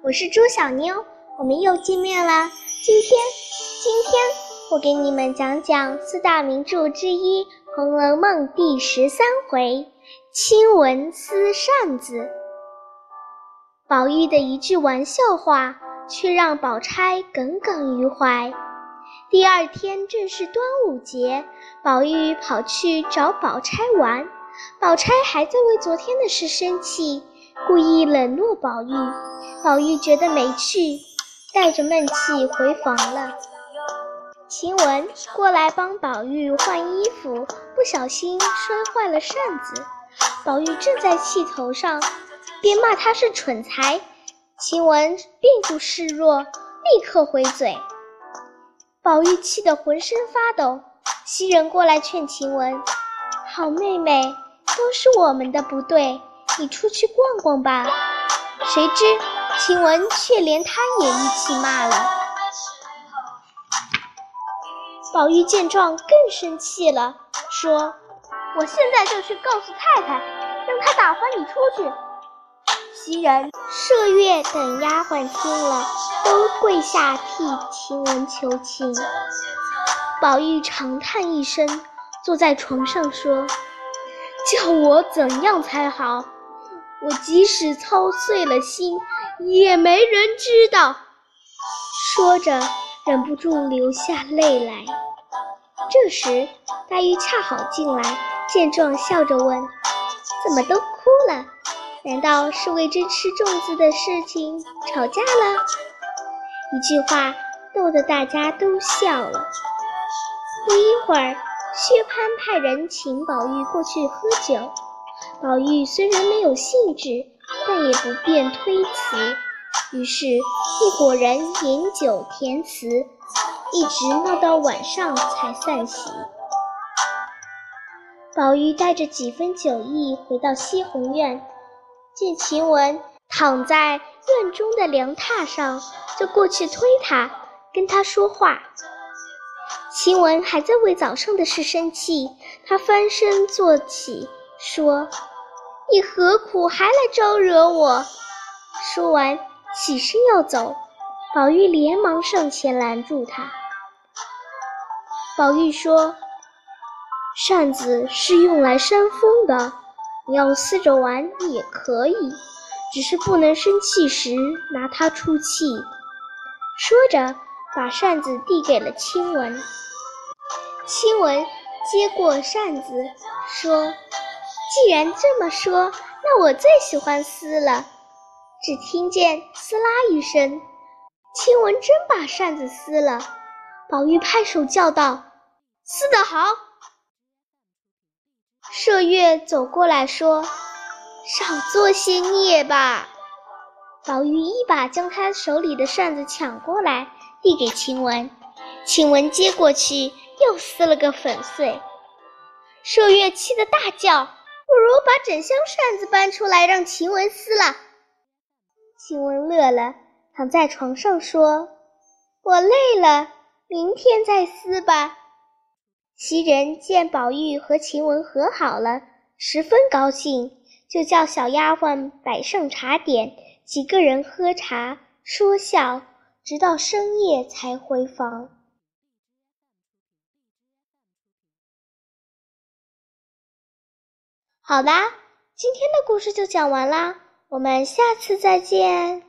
我是朱小妞，我们又见面了。今天，今天我给你们讲讲四大名著之一《红楼梦》第十三回“亲闻撕扇子”。宝玉的一句玩笑话，却让宝钗耿耿于怀。第二天正是端午节，宝玉跑去找宝钗玩，宝钗还在为昨天的事生气。故意冷落宝玉，宝玉觉得没趣，带着闷气回房了。晴雯过来帮宝玉换衣服，不小心摔坏了扇子。宝玉正在气头上，便骂他是蠢材。晴雯并不示弱，立刻回嘴。宝玉气得浑身发抖。袭人过来劝晴雯：“好妹妹，都是我们的不对。”你出去逛逛吧。谁知晴雯却连他也一起骂了。宝玉见状更生气了，说：“我现在就去告诉太太，让她打发你出去。”袭人、麝月等丫鬟听了，都跪下替晴雯求情。宝玉长叹一声，坐在床上说：“叫我怎样才好？”我即使操碎了心，也没人知道。说着，忍不住流下泪来。这时，黛玉恰好进来，见状笑着问：“怎么都哭了？难道是为这吃粽子的事情吵架了？”一句话逗得大家都笑了。不一会儿，薛蟠派人请宝玉过去喝酒。宝玉虽然没有兴致，但也不便推辞，于是，一伙人饮酒填词，一直闹到晚上才散席。宝玉带着几分酒意回到西红院，见晴雯躺在院中的凉榻上，就过去推她，跟她说话。晴雯还在为早上的事生气，她翻身坐起。说：“你何苦还来招惹我？”说完，起身要走，宝玉连忙上前拦住他。宝玉说：“扇子是用来扇风的，你要撕着玩也可以，只是不能生气时拿它出气。”说着，把扇子递给了青文。青文接过扇子，说。既然这么说，那我最喜欢撕了。只听见“撕啦”一声，晴雯真把扇子撕了。宝玉拍手叫道：“撕得好！”麝月走过来说：“少做些孽吧。”宝玉一把将他手里的扇子抢过来，递给晴雯。晴雯接过去，又撕了个粉碎。麝月气得大叫。不如把整箱扇子搬出来，让晴雯撕了。晴雯乐了，躺在床上说：“我累了，明天再撕吧。”袭人见宝玉和晴雯和好了，十分高兴，就叫小丫鬟摆上茶点，几个人喝茶说笑，直到深夜才回房。好啦，今天的故事就讲完啦，我们下次再见。